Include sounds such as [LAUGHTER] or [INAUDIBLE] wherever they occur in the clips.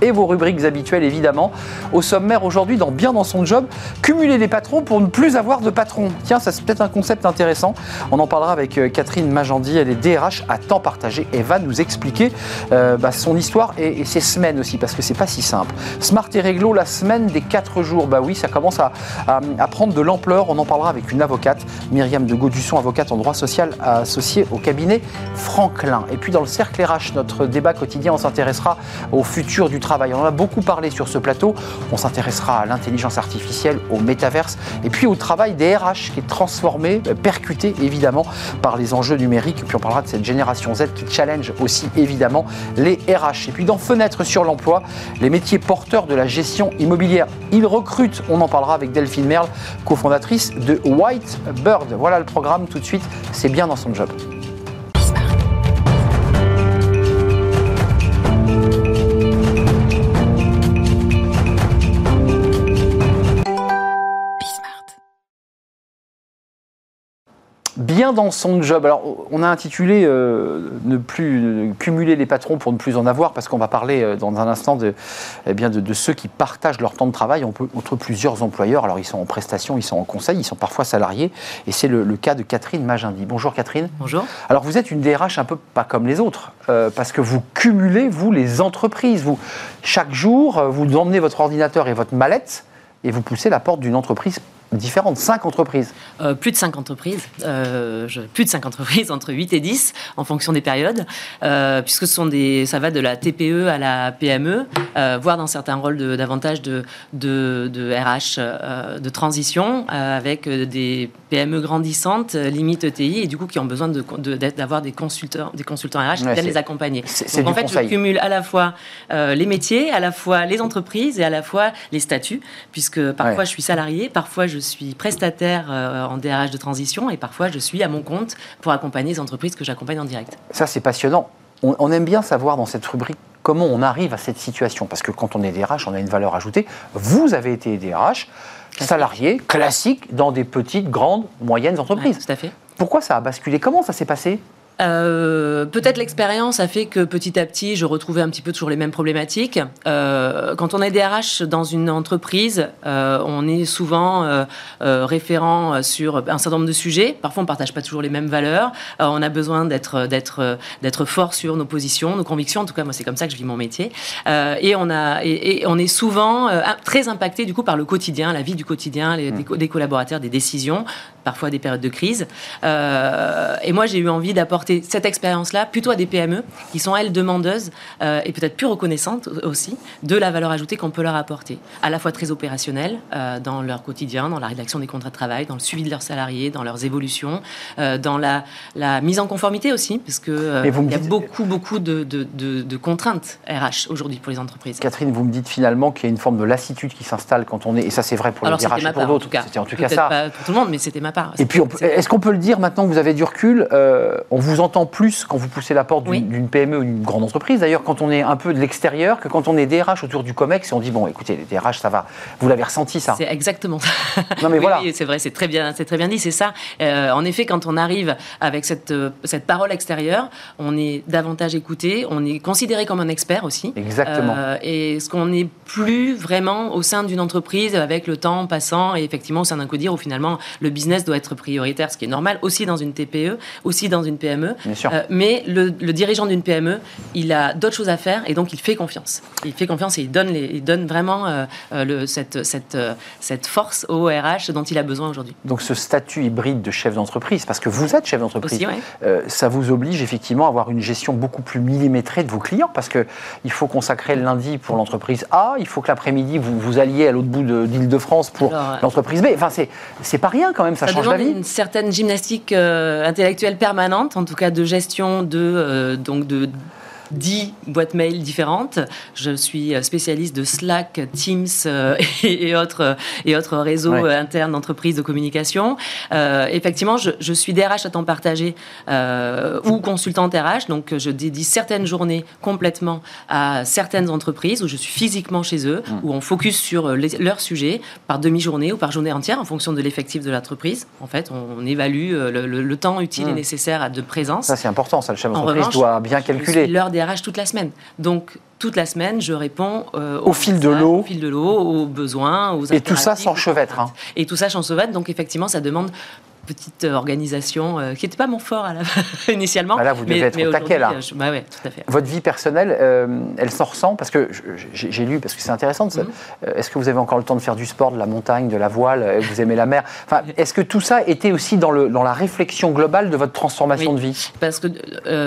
et vos rubriques habituelles évidemment. Au sommaire aujourd'hui, dans Bien dans son job, cumuler les patrons pour ne plus avoir de patron. Tiens, ça c'est peut-être un concept intéressant. On en parlera avec euh, Catherine Majandi, elle est DRH à temps partagé et va nous expliquer euh, bah, son histoire et, ses semaines aussi, parce que c'est pas si simple. Smart et réglo, la semaine des 4 jours, bah oui, ça commence à, prendre de l'ampleur. On en parlera avec une avocate, Myriam de Gaudusson, avocate en droit social associée au cabinet Franklin. Et puis dans le cercle RH, notre débat quotidien, on s'intéressera au futur du On en a beaucoup parlé sur ce plateau. On s'intéressera à l'intelligence artificielle, au métaverse et puis au travail des RH qui est transformé, percuté évidemment par les enjeux numériques. Puis on parlera de cette génération Z qui challenge aussi évidemment les RH. Et puis dans Fenêtre sur l'emploi, les métiers porteurs de la gestion immobilière. Ils recrutent, on en parlera avec Delphine Merle, cofondatrice de White Bird. Voilà le programme tout de suite, c'est bien dans son job. Bien dans son job. Alors, on a intitulé euh, Ne plus cumuler les patrons pour ne plus en avoir, parce qu'on va parler euh, dans un instant de, eh bien de, ceux qui partagent leur temps de travail entre plusieurs employeurs. Alors, ils sont en prestation, ils sont en conseil, ils sont parfois salariés. Et c'est le, cas de Catherine Magindy. Bonjour Catherine. Bonjour. Alors, vous êtes une DRH un peu pas comme les autres, euh, parce que vous cumulez, vous, les entreprises. Vous, chaque jour, vous emmenez votre ordinateur et votre mallette et vous poussez la porte d'une entreprise différentes, 5 entreprises. Euh, Plus de 5 entreprises, euh, plus de 5 entreprises, entre 8 et 10 en fonction des périodes, euh, puisque ce sont des, ça va de la TPE à la PME, voire dans certains rôles de, davantage de, de, de RH de transition, avec des PME grandissantes, limite ETI, et du coup qui ont besoin d'avoir des consultants, des consultants RH qui viennent les accompagner. Donc en fait, je cumule à la fois les métiers, à la fois les entreprises et à la fois les statuts, puisque parfois je suis salarié, parfois je je suis prestataire euh, en DRH de transition et parfois je suis à mon compte pour accompagner les entreprises que j'accompagne en direct. Ça, c'est passionnant. On, aime bien savoir dans cette rubrique comment on arrive à cette situation. Parce que quand on est DRH, on a une valeur ajoutée. Vous avez été DRH, salarié, classique, dans des petites, grandes, moyennes entreprises. tout à fait. Pourquoi ça a basculé? Comment ça s'est passé? Euh, peut-être l'expérience a fait que petit à petit, je retrouvais un petit peu toujours les mêmes problématiques. Euh, quand on est DRH dans une entreprise, euh, on est souvent euh, euh, référent sur un certain nombre de sujets. Parfois, on partage pas toujours les mêmes valeurs. Euh, on a besoin d'être d'être d'être fort sur nos positions, nos convictions. En tout cas, moi, c'est comme ça que je vis mon métier. et on a et, et on est souvent très impacté du coup par le quotidien, la vie du quotidien, les, mmh. des, collaborateurs, des décisions, parfois des périodes de crise. et moi, j'ai eu envie d'apporter cette expérience-là plutôt à des PME qui sont, elles, demandeuses euh, et peut-être plus reconnaissantes aussi de la valeur ajoutée qu'on peut leur apporter. À la fois très opérationnelle euh, dans leur quotidien, dans la rédaction des contrats de travail, dans le suivi de leurs salariés, dans leurs évolutions, euh, dans la, la, mise en conformité aussi, parce qu'il il y a beaucoup, beaucoup de, de, contraintes RH aujourd'hui pour les entreprises. Catherine, vous me dites finalement qu'il y a une forme de lassitude qui s'installe quand on est, et ça c'est vrai pour les RH et pour d'autres. C'était en tout cas ça. Pas pour tout le monde, mais c'était ma part. Et puis, est-ce qu'on peut le dire maintenant que vous avez du recul On vous entend plus quand vous poussez la porte d'une PME ou d'une grande entreprise, d'ailleurs, quand on est un peu de l'extérieur, que quand on est DRH autour du COMEX et on dit, bon, écoutez, les DRH, ça va. Vous l'avez ressenti, ça? C'est exactement ça. Non, mais voilà. c'est vrai, c'est très, bien, très bien dit, c'est ça. Euh, en effet, quand on arrive avec cette, euh, cette parole extérieure, on est davantage écouté, on est considéré comme un expert aussi. Exactement. Euh, et ce qu'on n'est plus vraiment au sein d'une entreprise avec le temps passant et effectivement au sein d'un codir où finalement le business doit être prioritaire, ce qui est normal aussi dans une TPE, aussi dans une PME. Euh, mais le, dirigeant d'une PME, il a d'autres choses à faire et donc il fait confiance. Il fait confiance et il donne, il donne vraiment euh, euh, le, cette, cette, cette force au RH dont il a besoin aujourd'hui. Donc ce statut hybride de chef d'entreprise, parce que vous êtes chef d'entreprise, ça vous oblige effectivement à avoir une gestion beaucoup plus millimétrée de vos clients, parce qu'il faut consacrer le lundi pour l'entreprise A, il faut que l'après-midi vous vous alliez à l'autre bout d'Île-de-France pour l'entreprise B. Enfin, c'est pas rien quand même, ça, change la vie. Une certaine gymnastique intellectuelle permanente, en tout cas de gestion de, euh, donc de 10 boîtes mail différentes. Je suis spécialiste de Slack, Teams [LAUGHS] et, autres, et autres réseaux internes d'entreprises de communication. effectivement, je, je, suis DRH à temps partagé ou consultante RH, donc je dédie certaines journées complètement à certaines entreprises où je suis physiquement chez eux, mmh. où on focus sur leur sujet par demi-journée ou par journée entière en fonction de l'effectif de l'entreprise. En fait, on, évalue le, temps utile et mmh. nécessaire à de présence. Ça, c'est important, ça, le chef d'entreprise doit bien calculer. L'heure DRH toute la semaine. Donc, toute la semaine, je réponds euh, au, fil de l'eau, au fil de l'eau, aux besoins, aux et tout ça sans chevêtre. Hein. Et tout ça sans chevêtre. Donc effectivement, ça demande petite organisation euh, qui n'était pas mon fort à la... [LAUGHS] initialement. Bah là, vous devez être au taquet, là. Bah ouais, tout à fait. Votre vie personnelle, euh, elle s'en ressent Parce que j'ai lu, parce que c'est intéressant, mhm. euh, est-ce que vous avez encore le temps de faire du sport, de la montagne, de la voile Vous aimez la mer? Enfin, [LAUGHS] Est-ce que tout ça était aussi dans, le, dans la réflexion globale de votre transformation de vie? Parce que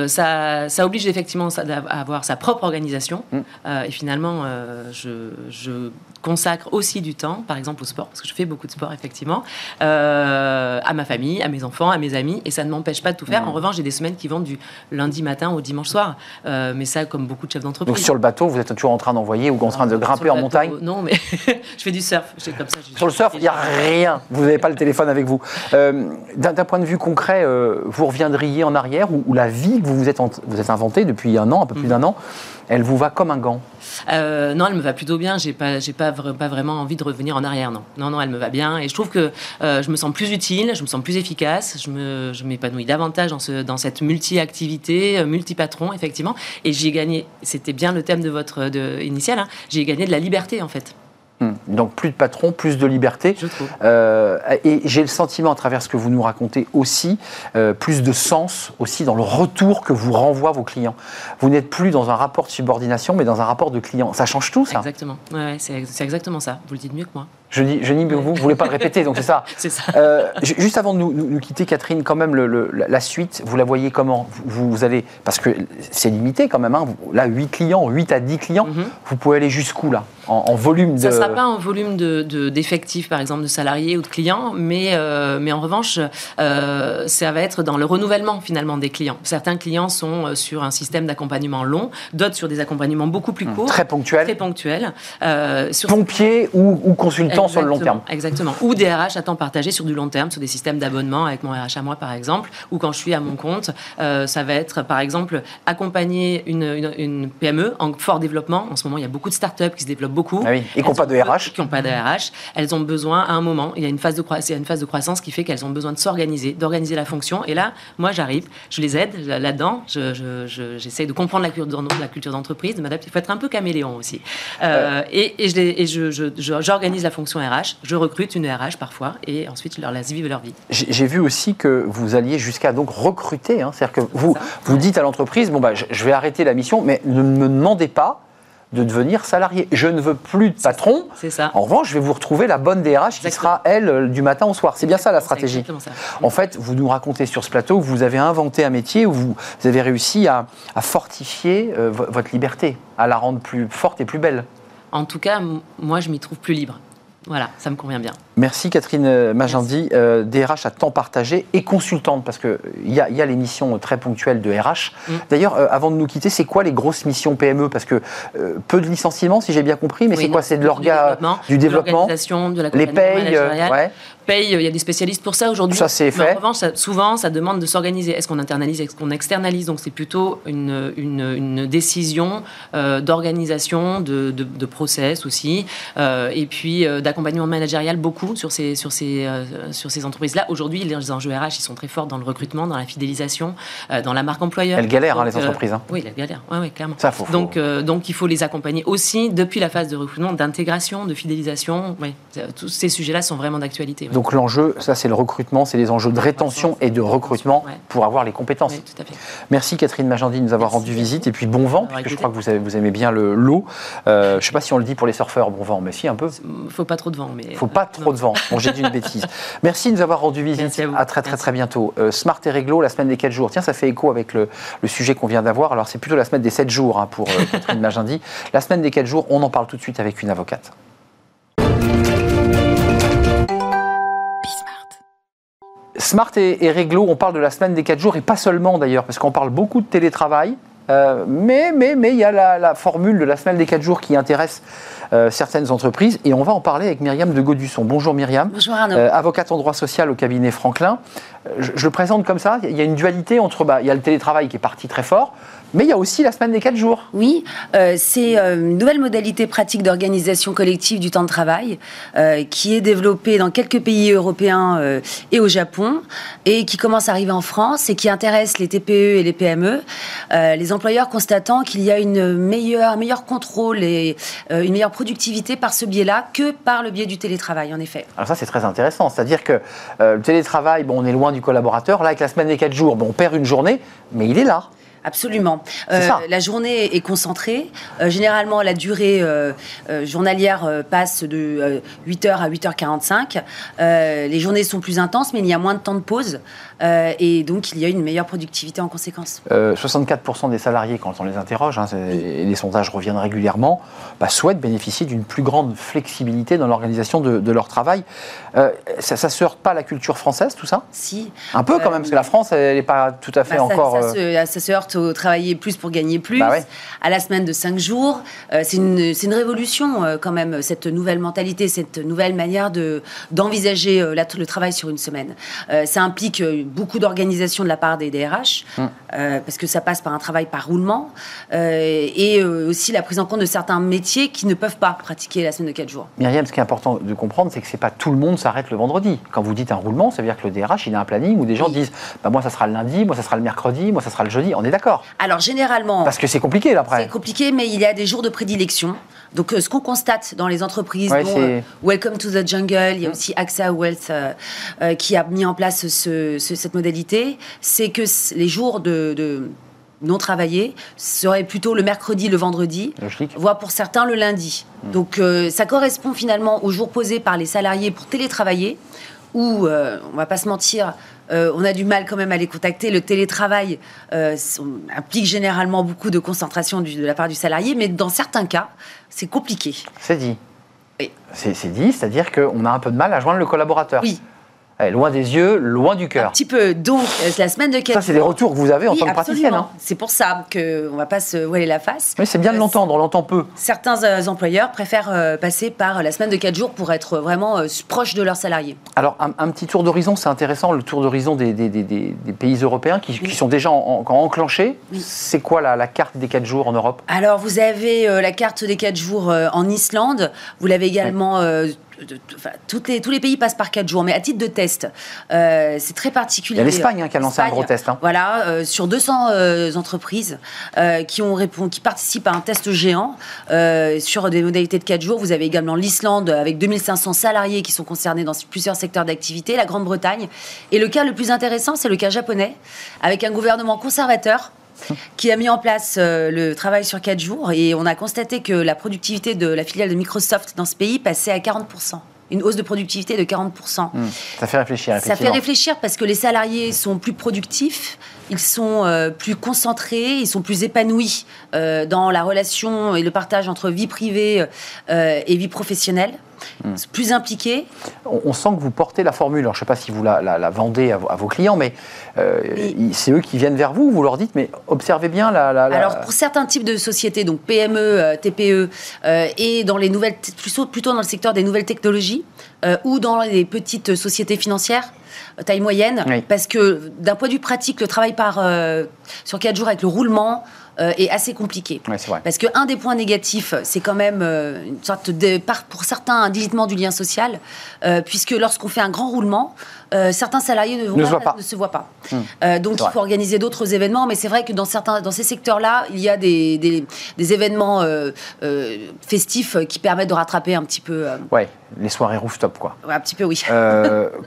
ça, ça, oblige effectivement à avoir sa propre organisation. Mm. et finalement, je, je, consacre aussi du temps, par exemple au sport, parce que je fais beaucoup de sport, effectivement, à ma famille, à mes enfants, à mes amis, et ça ne m'empêche pas de tout faire. En revanche, j'ai des semaines qui vont du lundi matin au dimanche soir, euh, mais ça, comme beaucoup de chefs d'entreprise. Donc sur le bateau, vous êtes toujours en train d'envoyer ou en train de grimper en montagne Non, mais [LAUGHS] je fais du surf. Comme ça, sur le surf, il n'y a rien. Vous n'avez pas le téléphone avec vous. Euh, d'un point de vue concret, euh, vous reviendriez en arrière ou, la vie que vous vous êtes, vous êtes inventée depuis un an, un peu plus mm. d'un an, elle vous va comme un gant? Euh, Non, elle me va plutôt bien. J'ai pas, j'ai pas, pas vraiment envie de revenir en arrière. Non, non, non, elle me va bien. Et je trouve que euh, je me sens plus utile, je me sens plus efficace, je, m'épanouis davantage dans cette multi-activité, euh, multi-patron, effectivement. Et j'ai gagné, c'était bien le thème de votre de, initial, hein, j'ai gagné de la liberté, en fait. Hmm. Donc plus de patron, plus de liberté. Je trouve. Euh, et j'ai le sentiment, à travers ce que vous nous racontez aussi, euh, plus de sens aussi dans le retour que vous renvoient vos clients. Vous n'êtes plus dans un rapport de subordination, mais dans un rapport de client. Ça change tout, ça Exactement. Ouais, c'est exactement ça. Vous le dites mieux que moi. Je dis, je dis vous, vous ne voulez pas le répéter, donc c'est ça. [LAUGHS] Euh, juste avant de nous, quitter, Catherine, quand même, le, la suite, vous la voyez comment? Vous, vous, allez, parce que c'est limité quand même, hein, là, 8 clients, 8 à 10 clients, mhm. vous pouvez aller jusqu'où là? En, volume de... Ça ne sera pas en volume d'effectifs, de, par exemple, de salariés ou de clients, mais, euh, mais en revanche, euh, ça va être dans le renouvellement finalement des clients. Certains clients sont sur un système d'accompagnement long, d'autres sur des accompagnements beaucoup plus mmh. courts. Très ponctuels. Très ponctuels. Sur... Pompiers ou, ou consultants sur le long terme. Exactement. Ou des RH à temps partagé sur du long terme, sur des systèmes d'abonnement avec mon RH à moi, par exemple. Ou quand je suis à mon compte, euh, ça va être, par exemple, accompagner une, une, PME en fort développement. En ce moment, il y a beaucoup de startups qui se développent beaucoup. Ah oui. Et qui n'ont pas de RH. Qui n'ont pas de RH. Elles ont besoin, à un moment, il y a une phase de, croissance, une phase de croissance qui fait qu'elles ont besoin de s'organiser, d'organiser la fonction. Et là, moi, j'arrive, je les aide là-dedans. J'essaie je, de comprendre la culture, d'entreprise, de m'adapter. Il faut être un peu caméléon aussi. Euh, et, et j'organise la fonction RH, je recrute une RH parfois et ensuite je leur laisse vivre leur vie. J'ai vu aussi que vous alliez jusqu'à donc recruter, hein. c'est-à-dire que vous, vous dites à l'entreprise, bon bah je vais arrêter la mission, mais ne me demandez pas de devenir salarié. Je ne veux plus de patron. C'est ça. En revanche, je vais vous retrouver la bonne DRH qui sera, elle, euh, du matin au soir. C'est bien ça la stratégie. Ça. En fait, vous nous racontez sur ce plateau que vous avez inventé un métier où vous, avez réussi à, fortifier euh, votre liberté, à la rendre plus forte et plus belle. En tout cas, moi, je m'y trouve plus libre. Voilà, ça me convient bien. Merci Catherine Magendie, euh, DRH à temps partagé et consultante, parce qu'il y a, y a les missions très ponctuelles de RH. Mm. D'ailleurs, euh, avant de nous quitter, c'est quoi les grosses missions PME Parce que euh, peu de licenciements, si j'ai bien compris, mais c'est quoi? C'est de l'orga, du développement, de, de les payes, ouais. paye, il y a des spécialistes pour ça aujourd'hui. Ça c'est fait. en revanche, souvent, ça demande de s'organiser. Est-ce qu'on internalise, est-ce qu'on externalise? Donc c'est plutôt une, une, décision d'organisation, de, de, de, process aussi, et puis d'accompagnement managérial beaucoup sur ces, sur ces, euh, sur ces entreprises-là. Aujourd'hui, les enjeux RH, ils sont très forts dans le recrutement, dans la fidélisation, euh, dans la marque employeur. Elles galèrent, hein, les euh, entreprises. Hein. Oui, elles galèrent, ouais, clairement. Ça, faut, donc, donc, il faut les accompagner aussi depuis la phase de recrutement, d'intégration, de fidélisation. Tous ces sujets-là sont vraiment d'actualité. Donc l'enjeu, ça, c'est le recrutement, c'est les enjeux de rétention et de recrutement pour avoir les compétences. Oui, tout à fait. Merci Catherine Magendie de nous avoir rendu visite et puis bon vent, puisque je crois que vous, avez, vous aimez bien l'eau. je ne sais pas si on le dit pour les surfeurs, bon vent, mais si un peu. Faut pas trop de vent, mais. Faut pas trop de vent. Bon, j'ai dit une bêtise. Merci de nous avoir rendu visite. À, très très très bientôt. Euh, Smart et Réglo, la semaine des 4 jours. Tiens, ça fait écho avec le, sujet qu'on vient d'avoir. Alors, c'est plutôt la semaine des 7 jours hein, pour euh, [LAUGHS] Catherine Magendie. La semaine des 4 jours, on en parle tout de suite avec une avocate. Smart et, et Réglo, on parle de la semaine des 4 jours et pas seulement d'ailleurs, parce qu'on parle beaucoup de télétravail, Euh, mais mais mais il y a la, formule de la semaine des 4 jours qui intéresse euh, certaines entreprises et on va en parler avec Myriam de Gaudusson. Bonjour Myriam. Bonjour Arnaud. avocate en droit social au cabinet Franklin. Je, le présente comme ça. Il y a une dualité entre bah, il y a le télétravail qui est parti très fort. Mais il y a aussi la semaine des 4 jours. Oui, euh, c'est euh, une nouvelle modalité pratique d'organisation collective du temps de travail euh, qui est développée dans quelques pays européens et au Japon et qui commence à arriver en France et qui intéresse les TPE et les PME. les employeurs constatant qu'il y a une meilleure, un meilleur contrôle et une meilleure productivité par ce biais-là que par le biais du télétravail, en effet. Alors ça, c'est très intéressant. C'est-à-dire que le télétravail, bon, on est loin du collaborateur. Là, avec la semaine des 4 jours, bon, on perd une journée, mais il est là. Absolument. Euh, la journée est concentrée. Euh, généralement, la durée euh, journalière passe de 8h à 8h45. les journées sont plus intenses, mais il y a moins de temps de pause. Et donc, il y a une meilleure productivité en conséquence. 64% des salariés, quand on les interroge, hein, et les sondages reviennent régulièrement, bah, souhaitent bénéficier d'une plus grande flexibilité dans l'organisation de, leur travail. ça ne se heurte pas à la culture française, tout ça Si. Un peu quand même, parce que la France, elle n'est pas tout à fait bah, encore... Ça, se, ça se heurte travailler plus pour gagner plus, bah à la semaine de 5 jours. Euh, c'est une, une, révolution euh, quand même, cette nouvelle mentalité, cette nouvelle manière de, d'envisager euh, le travail sur une semaine. ça implique beaucoup d'organisation de la part des DRH, hum. parce que ça passe par un travail par roulement, et aussi la prise en compte de certains métiers qui ne peuvent pas pratiquer la semaine de 4 jours. Myriam, ce qui est important de comprendre, c'est que c'est pas tout le monde s'arrête le vendredi. Quand vous dites un roulement, ça veut dire que le DRH, il a un planning où des gens disent bah, moi, ça sera le lundi, moi, ça sera le mercredi, moi, ça sera le jeudi. On est d'accord. Alors généralement. Parce que c'est compliqué là après. C'est compliqué, mais il y a des jours de prédilection. Donc euh, ce qu'on constate dans les entreprises, dont, euh, Welcome to the Jungle, il y a mm. aussi AXA Wealth euh, qui a mis en place cette modalité, c'est que les jours de, non travaillés seraient plutôt le mercredi, le vendredi, voire pour certains le lundi. Mm. Donc ça correspond finalement aux jours posés par les salariés pour télétravailler, où, on va pas se mentir, euh, on a du mal quand même à les contacter. Le télétravail euh, implique généralement beaucoup de concentration de la part du salarié, mais dans certains cas, c'est compliqué. C'est dit. C'est dit, c'est-à-dire qu'on a un peu de mal à joindre le collaborateur. Oui. Loin des yeux, loin du cœur. Un petit peu. Donc, euh, la semaine de 4 Ça, c'est des retours que vous avez en tant que praticienne. Hein. C'est pour ça qu'on ne va pas se voiler la face. Mais c'est bien de euh, l'entendre, on l'entend peu. Certains euh, employeurs préfèrent passer par la semaine de 4 jours pour être vraiment proche de leurs salariés. Alors, un, petit tour d'horizon, c'est intéressant, le tour d'horizon des, pays européens qui, sont déjà en, enclenchés. C'est quoi la, la, carte des 4 jours en Europe? Alors, vous avez la carte des 4 jours en Islande. Vous l'avez également toutes les, tous les pays passent par 4 jours, mais à titre de test, euh, c'est très particulier. Il y a l'Espagne hein, qui a lancé un gros test. Hein. Voilà, euh, sur 200 euh, entreprises qui, ont qui participent à un test géant sur des modalités de 4 jours. Vous avez également l'Islande avec 2500 salariés qui sont concernés dans plusieurs secteurs d'activité, la Grande-Bretagne. Et le cas le plus intéressant, c'est le cas japonais, avec un gouvernement conservateur [LAUGHS] qui a mis en place euh, le travail sur 4 jours et on a constaté que la productivité de la filiale de Microsoft dans ce pays passait à 40% une hausse de productivité de 40%. Hmm. ça fait réfléchir. Ça fait réfléchir parce que les salariés sont plus productifs, ils sont euh, plus concentrés, ils sont plus épanouis euh, dans la relation et le partage entre vie privée et vie professionnelle. Hmm. plus impliqué. On, sent que vous portez la formule. Alors, je ne sais pas si vous la, vendez à, vos clients, mais euh, c'est eux qui viennent vers vous. Vous leur dites, mais observez bien la. Alors, pour certains types de sociétés, donc PME, euh, TPE, euh, et dans les nouvelles, plutôt, plutôt dans le secteur des nouvelles technologies, ou dans les petites sociétés financières, taille moyenne, parce que d'un point de vue pratique, le travail par, sur 4 jours avec le roulement, euh, est assez compliqué. Parce qu'un des points négatifs, c'est quand même euh, une sorte de, pour certains, un digitement du lien social, euh, puisque lorsqu'on fait un grand roulement, certains salariés ne, ne, se voient pas. Hmm. donc il faut organiser d'autres événements, mais c'est vrai que dans, certains, dans ces secteurs-là, il y a des, des, événements festifs qui permettent de rattraper un petit peu. Ouais, les soirées rooftop, quoi. un petit peu, oui.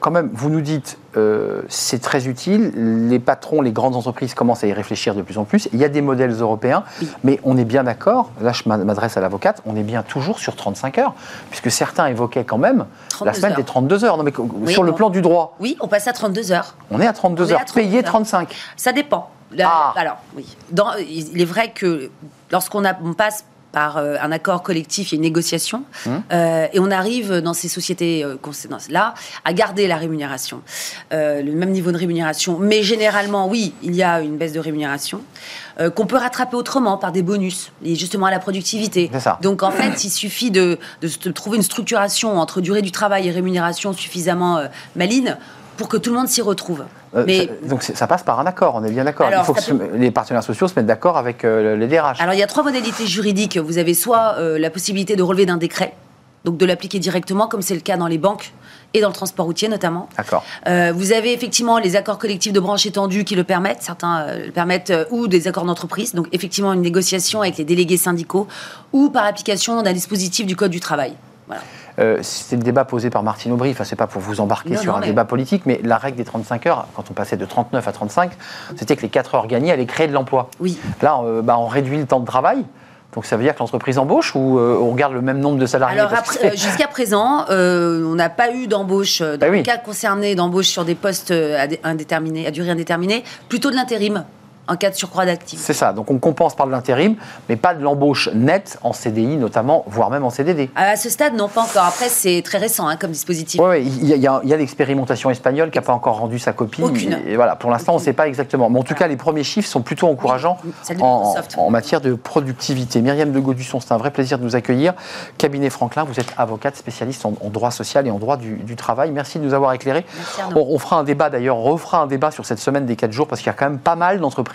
quand même, vous nous dites, c'est très utile. Les patrons, les grandes entreprises commencent à y réfléchir de plus en plus. Il y a des modèles européens. Mais on est bien d'accord, là je m'adresse à l'avocate, on est bien toujours sur 35 heures, puisque certains évoquaient quand même la semaine des 32 heures. Non, mais sur le plan du droit. Oui, on passe à 32 heures. On est à 32 heures, payé 35. Ça dépend. Ah. Alors, oui. Dans, il est vrai que lorsqu'on on passe par un accord collectif et une négociation. Mmh. et on arrive dans ces sociétés-là à garder la rémunération, le même niveau de rémunération. Mais généralement, oui, il y a une baisse de rémunération. qu'on peut rattraper autrement par des bonus et justement à la productivité. Donc en fait, il suffit de, de, trouver une structuration entre durée du travail et rémunération suffisamment maligne pour que tout le monde s'y retrouve. Euh, Mais... donc ça passe par un accord, on est bien d'accord. Il faut que les partenaires sociaux se mettent d'accord avec euh, les DRH. Alors il y a trois modalités juridiques. Vous avez soit euh, la possibilité de relever d'un décret, donc de l'appliquer directement, comme c'est le cas dans les banques et dans le transport routier notamment. D'accord. vous avez effectivement les accords collectifs de branche étendus qui le permettent, certains le permettent, ou des accords d'entreprise, donc effectivement une négociation avec les délégués syndicaux, ou par application d'un dispositif du Code du travail. Voilà. Euh, c'est le débat posé par Martine Aubry, enfin c'est pas pour vous embarquer sur un débat politique, mais la règle des 35 heures, quand on passait de 39 à 35, c'était que les 4 heures gagnées allaient créer de l'emploi. Oui. Là, euh, bah, on réduit le temps de travail. Donc ça veut dire que l'entreprise embauche ou euh, on regarde le même nombre de salariés Alors jusqu'à présent, on n'a pas eu d'embauche, dans bah le cas concerné d'embauche sur des postes indéterminés, à durée indéterminée, plutôt de l'intérim en cas de surcroît d'actifs. C'est ça, donc on compense par de l'intérim, mais pas de l'embauche nette en CDI notamment, voire même en CDD. À ce stade, non, pas encore. Après, c'est très récent hein, comme dispositif. Oui, il y a, l'expérimentation espagnole qui n'a pas encore rendu sa copie. Aucune. Et voilà, pour l'instant, on ne sait pas exactement. Mais en tout cas, les premiers chiffres sont plutôt encourageants en, en, matière de productivité. Myriam de Gaudusson, c'est un vrai plaisir de nous accueillir. Cabinet Franklin, vous êtes avocate spécialiste en, droit social et en droit du, travail. Merci de nous avoir éclairés. on, on, fera un débat d'ailleurs, on refera un débat sur cette semaine des 4 jours parce qu'il y a quand même pas mal d'entreprises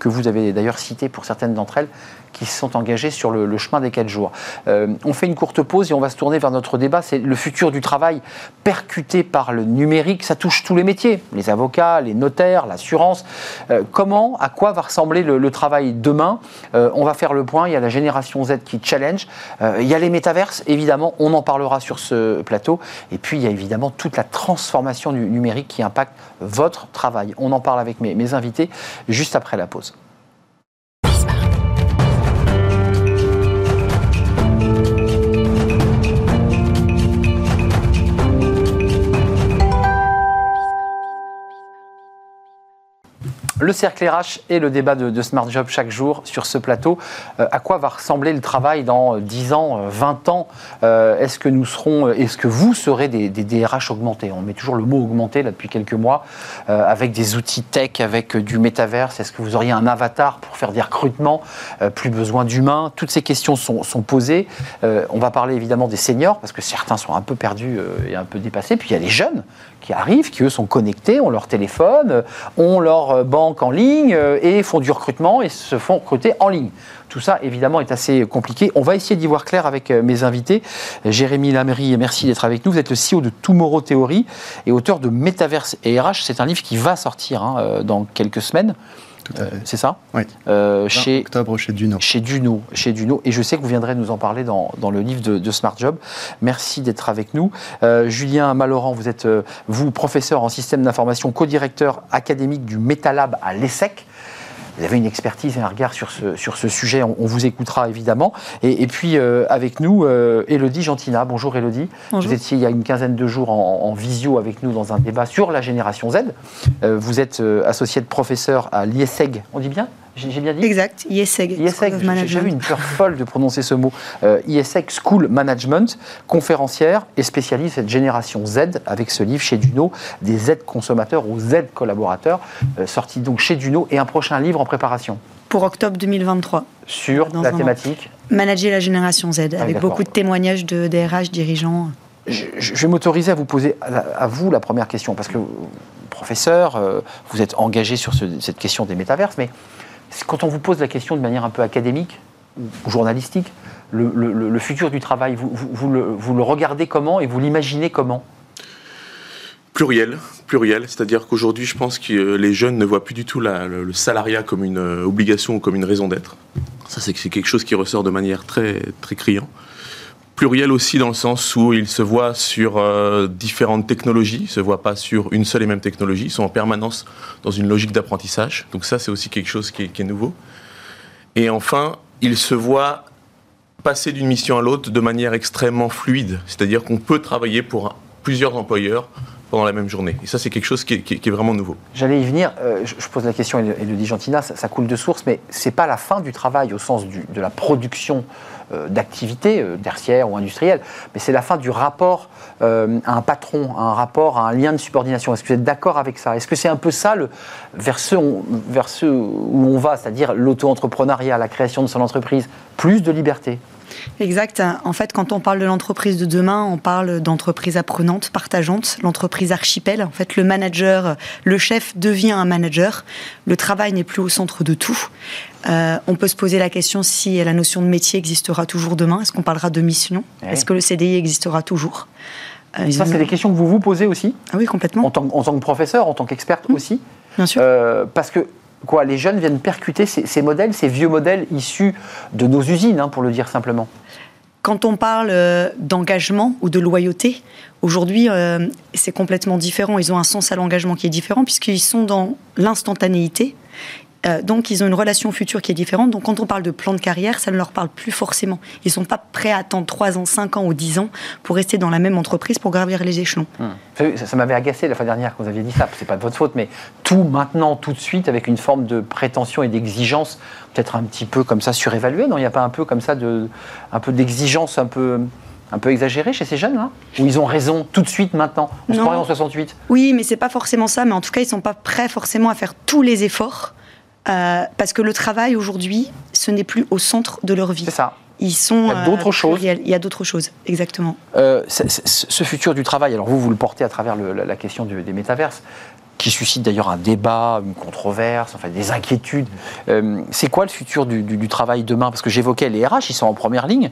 que vous avez d'ailleurs cité pour certaines d'entre elles, qui se sont engagées sur le, chemin des quatre jours. Euh, on fait une courte pause et on va se tourner vers notre débat. C'est le futur du travail percuté par le numérique. Ça touche tous les métiers, les avocats, les notaires, l'assurance. Euh, comment, à quoi va ressembler le, travail demain? Euh, On va faire le point. Il y a la génération Z qui challenge. il y a les métaverses, évidemment. On en parlera sur ce plateau. Et puis, il y a évidemment toute la transformation du numérique qui impacte votre travail. On en parle avec mes, mes invités juste après la pause. Le cercle RH et le débat de, Smart Job chaque jour sur ce plateau. Euh, à quoi va ressembler le travail dans 10 ans, 20 euh, ans? Euh, Est-ce que nous serons, est-ce que vous serez des, DRH augmentés? On met toujours le mot augmenté là depuis quelques mois, avec des outils tech, avec du métaverse. Est-ce que vous auriez un avatar pour faire des recrutements Plus besoin d'humains? Toutes ces questions sont, sont posées. on va parler évidemment des seniors parce que certains sont un peu perdus et un peu dépassés. Puis il y a les jeunes qui arrivent, qui eux sont connectés, ont leur téléphone, ont leur banque en ligne euh, et font du recrutement et se font recruter en ligne. Tout ça, évidemment, est assez compliqué. On va essayer d'y voir clair avec euh, mes invités. Jérémy Lamery, merci d'être avec nous. Vous êtes le CEO de Tomorrow Theory et auteur de Metaverse et RH. C'est un livre qui va sortir hein, euh, dans quelques semaines. Euh, c'est ça Oui. Euh, chez, octobre chez Duno. Chez Duno, chez Duno. Et je sais que vous viendrez nous en parler dans, le livre de, Smart Job. Merci d'être avec nous. Euh, Julien Malorand, vous êtes, vous, professeur en système d'information, co-directeur académique du Metalab à l'ESSEC. Vous avez une expertise et un regard sur ce, sur ce sujet, on, vous écoutera évidemment. Et, puis euh, avec nous, euh, Elodie Gentina. Bonjour Elodie. Vous étiez il y a une quinzaine de jours en, visio avec nous dans un débat sur la génération Z. Euh, vous êtes associé de professeur à l'IESEG, on dit bien j'ai bien dit Exact, IESEG. IESEG, j'ai eu une peur folle de prononcer ce mot. Euh, IESEG School Management, conférencière et spécialiste cette génération Z avec ce livre chez Duno, des Z consommateurs aux Z collaborateurs, euh, sorti donc chez Duno et un prochain livre en préparation. Pour octobre 2023. Sur la thématique Manager la génération Z, ah avec beaucoup de témoignages de DRH dirigeants. Je, vais m'autoriser à vous poser à, vous la première question, parce que professeur, euh, vous êtes engagé sur cette question des métaverses, mais quand on vous pose la question de manière un peu académique ou journalistique, le, futur du travail, vous, le, regardez comment et vous l'imaginez comment? Pluriel, pluriel, c'est-à-dire qu'aujourd'hui, je pense que les jeunes ne voient plus du tout le, salariat comme une euh, obligation ou comme une raison d'être. Ça, c'est quelque chose qui ressort de manière très, très criant pluriel aussi dans le sens où ils se voient sur euh, différentes technologies, ils se voient pas sur une seule et même technologie, ils sont en permanence dans une logique d'apprentissage. Donc ça, c'est aussi quelque chose qui est, nouveau. Et enfin, ils se voient passer d'une mission à l'autre de manière extrêmement fluide, c'est-à-dire qu'on peut travailler pour plusieurs employeurs pendant la même journée. Et ça, c'est quelque chose qui est, vraiment nouveau. J'allais y venir. Euh, je, pose la question, et le dit Gentina, ça, coule de source, mais c'est pas la fin du travail au sens de la production d'activité euh, tertiaire ou industrielle, mais c'est la fin du rapport à un patron, à un rapport, à un lien de subordination. Est-ce que vous êtes d'accord avec ça? Est-ce que c'est un peu ça vers, ce, vers ce où on va, c'est-à-dire l'auto-entrepreneuriat, la création de son entreprise, plus de liberté? Exact. En fait, quand on parle de l'entreprise de demain, on parle d'entreprise apprenante, partageante, l'entreprise archipel. En fait, le manager, le chef devient un manager. Le travail n'est plus au centre de tout. Euh, on peut se poser la question si la notion de métier existera toujours demain. Est-ce qu'on parlera de mission? Est-ce que le CDI existera toujours? Euh, Ça, c'est des questions que vous vous posez aussi? Ah oui, complètement. En tant, que professeur, en tant qu'experte mmh. aussi? Bien sûr. Euh, parce que quoi, les jeunes viennent percuter ces, modèles, ces vieux modèles issus de nos usines, hein, pour le dire simplement quand on parle euh, d'engagement ou de loyauté, aujourd'hui, euh, c'est complètement différent. Ils ont un sens à l'engagement qui est différent puisqu'ils sont dans l'instantanéité euh, donc, ils ont une relation future qui est différente. Donc, quand on parle de plan de carrière, ça ne leur parle plus forcément. Ils ne sont pas prêts à attendre 3 ans, 5 ans ou 10 ans pour rester dans la même entreprise pour gravir les échelons. Hmm. Ça, m'avait agacé la fois dernière quand vous aviez dit ça. C'est pas de votre faute, mais tout maintenant, tout de suite, avec une forme de prétention et d'exigence, peut-être un petit peu comme ça surévaluée. Non, il n'y a pas un peu comme ça de, un peu d'exigence, un peu un peu exagérée chez ces jeunes là? Ou ils ont raison tout de suite maintenant? On se croirait en 68 Oui, mais c'est pas forcément ça. Mais en tout cas, ils sont pas prêts forcément à faire tous les efforts euh, parce que le travail aujourd'hui, ce n'est plus au centre de leur vie. C'est ça. Ils sont, il y a d'autres euh, choses. Il y a d'autres choses, exactement. Euh, ce futur du travail, alors vous, vous le portez à travers la, question des métaverses, qui suscite d'ailleurs un débat, une controverse, enfin des inquiétudes. c'est quoi le futur du, travail demain? Parce que j'évoquais les RH, ils sont en première ligne.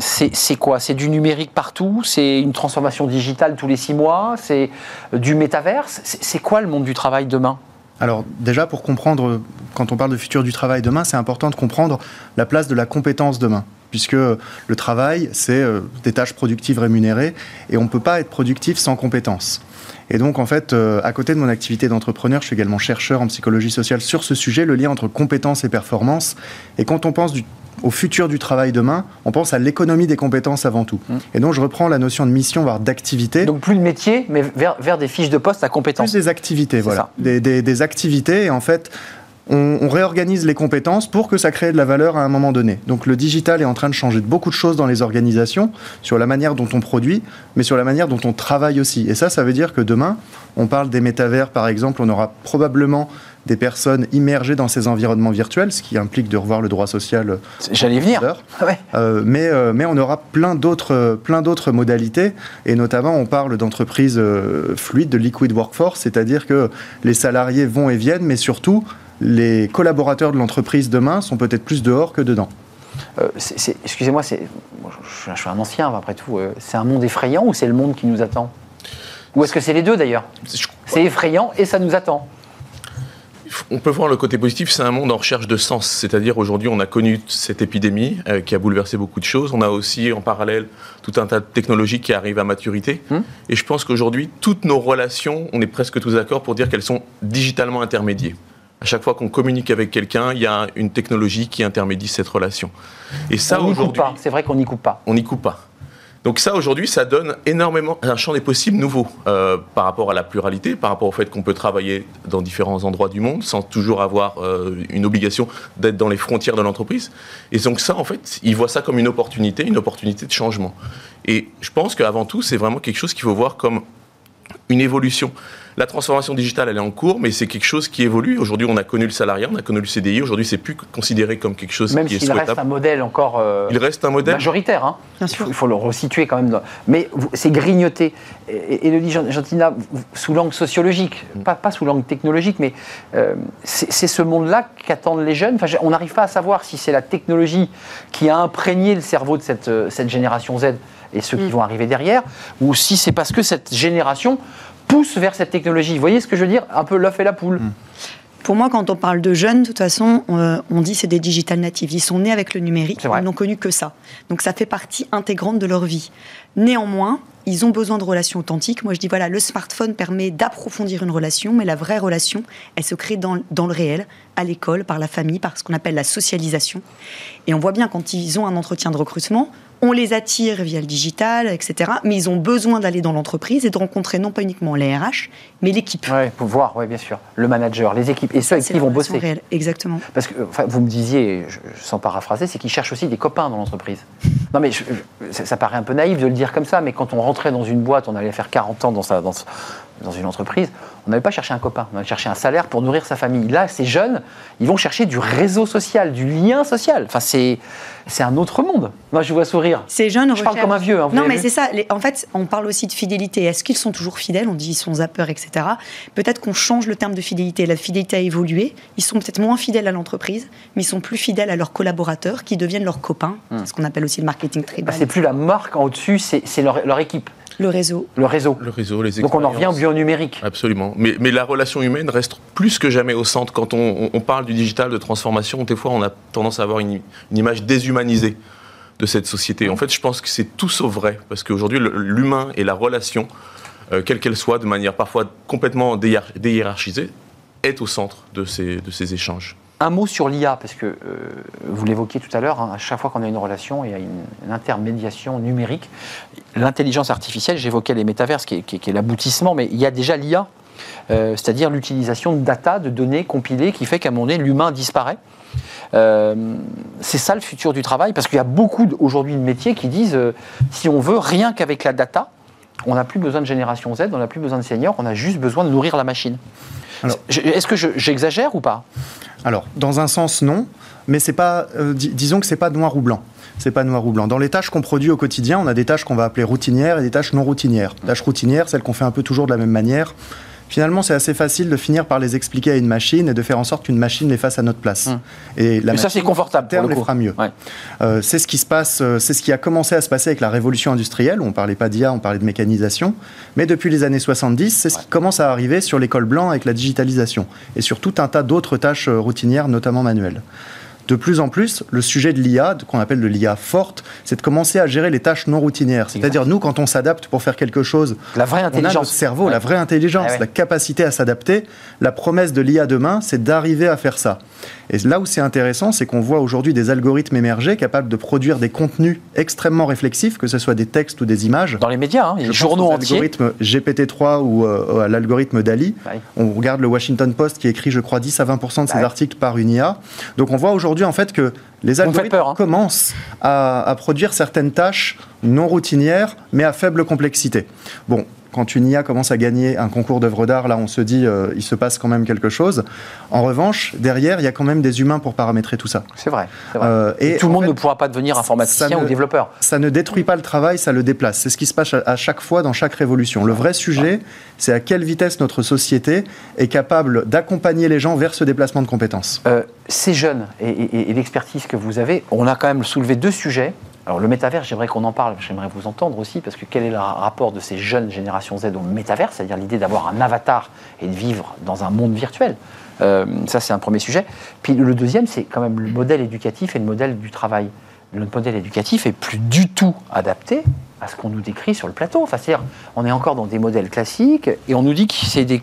c'est quoi? C'est du numérique partout? C'est une transformation digitale tous les six mois? C'est du métaverse? C'est quoi le monde du travail demain? Alors déjà, pour comprendre, quand on parle de futur du travail demain, c'est important de comprendre la place de la compétence demain puisque le travail, c'est euh, des tâches productives rémunérées, et on ne peut pas être productif sans compétences. Et donc, en fait, euh, à côté de mon activité d'entrepreneur, je suis également chercheur en psychologie sociale sur ce sujet, le lien entre compétences et performance. Et quand on pense du au futur du travail demain, on pense à l'économie des compétences avant tout. Mmh. Et donc je reprends la notion de mission, voire d'activité. Donc plus de métier, mais vers, vers, des fiches de poste à compétences. Plus des activités, voilà. Des, des, activités, et en fait, on, on, réorganise les compétences pour que ça crée de la valeur à un moment donné. Donc le digital est en train de changer beaucoup de choses dans les organisations, sur la manière dont on produit, mais sur la manière dont on travaille aussi. Et ça, ça veut dire que demain, on parle des métavers, par exemple, on aura probablement des personnes immergées dans ces environnements virtuels, ce qui implique de revoir le droit social. J'allais venir. Euh, mais, euh, mais on aura plein d'autres, plein d'autres modalités, et notamment on parle d'entreprises euh, fluides, de liquid workforce, c'est-à-dire que les salariés vont et viennent, mais surtout les collaborateurs de l'entreprise demain sont peut-être plus dehors que dedans. excusez-moi, je, suis un ancien après tout. c'est un monde effrayant ou c'est le monde qui nous attend? Ou est-ce que c'est les deux d'ailleurs? C'est effrayant et ça nous attend on peut voir le côté positif, c'est un monde en recherche de sens. C'est-à-dire aujourd'hui, on a connu cette épidémie euh, qui a bouleversé beaucoup de choses. On a aussi en parallèle tout un tas de technologies qui arrivent à maturité. Hum. Et je pense qu'aujourd'hui, toutes nos relations, on est presque tous d'accord pour dire qu'elles sont digitalement intermédiées. À chaque fois qu'on communique avec quelqu'un, il y a une technologie qui intermédie cette relation. Et ça, aujourd'hui, c'est vrai qu'on n'y coupe pas. On n'y coupe pas. Donc ça, aujourd'hui, ça donne énormément un champ des possibles nouveau euh, par rapport à la pluralité, par rapport au fait qu'on peut travailler dans différents endroits du monde sans toujours avoir euh, une obligation d'être dans les frontières de l'entreprise. Et donc ça, en fait, ils voient ça comme une opportunité, une opportunité de changement. Et je pense qu'avant tout, c'est vraiment quelque chose qu'il faut voir comme une évolution. La transformation digitale, elle est en cours, mais c'est quelque chose qui évolue. Aujourd'hui, on a connu le salariat, on a connu le CDI. Aujourd'hui, c'est plus considéré comme quelque chose même qui est souhaitable. Même s'il reste un modèle encore euh, il reste un modèle majoritaire. Hein. Bien sûr. Il faut, le resituer quand même. Mais c'est grignoté. Et, Elodie Gentina, sous l'angle sociologique, mm. pas, sous l'angle technologique, mais euh, c'est ce monde-là qu'attendent les jeunes. Enfin, on n'arrive pas à savoir si c'est la technologie qui a imprégné le cerveau de cette, euh, cette génération Z et ceux qui mm. vont arriver derrière, ou si c'est parce que cette génération pousse vers cette technologie. Vous voyez ce que je veux dire Un peu l'œuf et la poule. Hmm. Pour moi, quand on parle de jeunes, de toute façon, on, on dit c'est des digital natives. Ils sont nés avec le numérique, ils n'ont connu que ça. Donc ça fait partie intégrante de leur vie. Néanmoins, ils ont besoin de relations authentiques. Moi, je dis voilà, le smartphone permet d'approfondir une relation, mais la vraie relation, elle se crée dans, dans le réel, à l'école, par la famille, par ce qu'on appelle la socialisation. Et on voit bien quand ils ont un entretien de recrutement, on les attire via le digital, etc. Mais ils ont besoin d'aller dans l'entreprise et de rencontrer non pas uniquement les RH, mais l'équipe. Oui, pour voir, oui, bien sûr. Le manager, les équipes et ceux avec qui ils vont bosser. Réelle. Exactement. Parce que vous me disiez, je, sans paraphraser, c'est qu'ils cherchent aussi des copains dans l'entreprise. Non, mais ça, paraît un peu naïf de le dire comme ça, mais quand on rentrait dans une boîte, on allait faire 40 ans dans, sa, dans, dans une entreprise, on n'avait pas cherché un copain, on allait chercher un salaire pour nourrir sa famille. Là, ces jeunes, ils vont chercher du réseau social, du lien social. Enfin, c'est c'est un autre monde. Moi, je vois sourire. Ces jeunes Je parle comme un vieux. Hein, non, mais c'est ça. en fait, on parle aussi de fidélité. Est-ce qu'ils sont toujours fidèles? On dit ils sont zappeurs, etc. Peut-être qu'on change le terme de fidélité. La fidélité a évolué. Ils sont peut-être moins fidèles à l'entreprise, mais ils sont plus fidèles à leurs collaborateurs qui deviennent leurs copains. C'est hmm. ce qu'on appelle aussi le marketing tribal. Bah, c'est plus la marque en au-dessus, c'est leur équipe. Le réseau. Le réseau. Le réseau, les Donc on en revient au bio-numérique. Absolument. Mais, mais, la relation humaine reste plus que jamais au centre. Quand on, parle du digital, de transformation, des fois on a tendance à avoir une, image déshumanisée de cette société. En fait, je pense que c'est tout sauf vrai. Parce qu'aujourd'hui, l'humain et la relation, euh, quelle qu'elle soit, de manière parfois complètement déhiérarchisée, est au centre de ces, de ces échanges. Un mot sur l'IA, parce que euh, vous l'évoquiez tout à l'heure, hein, à chaque fois qu'on a une relation, il y a une, intermédiation numérique. L'intelligence artificielle, j'évoquais les métaverses, qui est, l'aboutissement, mais il y a déjà l'IA, euh, c'est-à-dire l'utilisation de data, de données compilées, qui fait qu'à un moment donné, l'humain disparaît. Euh, c'est ça le futur du travail, parce qu'il y a beaucoup aujourd'hui de métiers qui disent, si on veut, rien qu'avec la data, on n'a plus besoin de génération Z, on n'a plus besoin de seniors, on a juste besoin de nourrir la machine. Est-ce que j'exagère ou pas? Alors, dans un sens, non, mais c'est pas, euh, disons que c'est pas noir ou blanc. C'est pas noir ou blanc. Dans les tâches qu'on produit au quotidien, on a des tâches qu'on va appeler routinières et des tâches non routinières. Tâches routinières, celles qu'on fait un peu toujours de la même manière, finalement, c'est assez facile de finir par les expliquer à une machine et de faire en sorte qu'une machine les fasse à notre place. Hum. Et la ça, c'est confortable. Terme les fera mieux. Euh, c'est ce qui se passe, euh, c'est ce qui a commencé à se passer avec la révolution industrielle. Où on parlait pas d'IA, on parlait de mécanisation. Mais depuis les années 70, c'est ce qui commence à arriver sur l'école blanc avec la digitalisation et sur tout un tas d'autres tâches euh, routinières, notamment manuelles de plus en plus, le sujet de l'IA, qu'on appelle de l'IA forte, c'est de commencer à gérer les tâches non routinières. C'est-à-dire, nous, quand on s'adapte pour faire quelque chose, la vraie intelligence. on a notre cerveau, la vraie intelligence, ah la capacité à s'adapter. La promesse de l'IA demain, c'est d'arriver à faire ça. Et là où c'est intéressant, c'est qu'on voit aujourd'hui des algorithmes émerger capables de produire des contenus extrêmement réflexifs, que ce soit des textes ou des images. Dans les médias, hein, les journaux entiers. L'algorithme GPT-3 ou euh, l'algorithme DALI. On regarde le Washington Post qui écrit, je crois, 10 à 20 de ses articles par une IA. Donc on voit aujourd'hui en fait que les algorithmes hein. commencent à, produire certaines tâches non routinières, mais à faible complexité. Bon, quand une IA commence à gagner un concours d'œuvres d'art, là, on se dit, euh, il se passe quand même quelque chose. En revanche, derrière, il y a quand même des humains pour paramétrer tout ça. C'est vrai. Euh, et tout le monde ne pourra pas devenir informaticien ou développeur. Ça ne détruit pas le travail, ça le déplace. C'est ce qui se passe à chaque fois dans chaque révolution. Le vrai sujet, c'est à quelle vitesse notre société est capable d'accompagner les gens vers ce déplacement de compétences. Euh, ces jeunes et, et l'expertise que vous avez, on a quand même soulevé deux sujets alors le métavers, j'aimerais qu'on en parle, j'aimerais vous entendre aussi, parce que quel est le rapport de ces jeunes générations Z au métavers, c'est-à-dire l'idée d'avoir un avatar et de vivre dans un monde virtuel? Euh, Ça, c'est un premier sujet. Puis le deuxième, c'est quand même le modèle éducatif et le modèle du travail. Notre modèle éducatif est plus du tout adapté à ce qu'on nous décrit sur le plateau. Enfin, c'est-à-dire, on est encore dans des modèles classiques et on nous dit que c'est des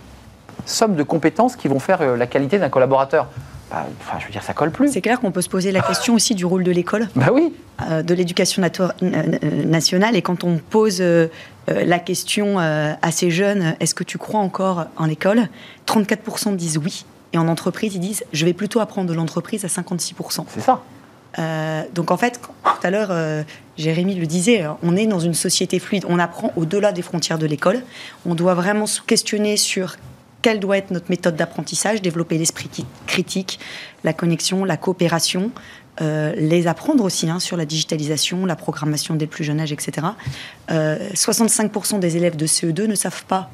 sommes de compétences qui vont faire euh, la qualité d'un collaborateur. Enfin, je veux dire, ça colle plus. C'est clair qu'on peut se poser la [LAUGHS] question aussi du rôle de l'école. Bah oui. Euh, de l'éducation euh, nationale. Et quand on pose euh, la question à ces jeunes, est-ce que tu crois encore en l'école? 34% disent oui. Et en entreprise, ils disent, je vais plutôt apprendre de l'entreprise à 56%. C'est ça. donc en fait, tout à l'heure, Jérémy le disait, on est dans une société fluide, on apprend au-delà des frontières de l'école. On doit vraiment se questionner sur quelle doit être notre méthode d'apprentissage, développer l'esprit critique, la connexion, la coopération, euh, les apprendre aussi hein, sur la digitalisation, la programmation dès le plus jeune âge, etc. 65% euh, des élèves de CE2 ne savent pas,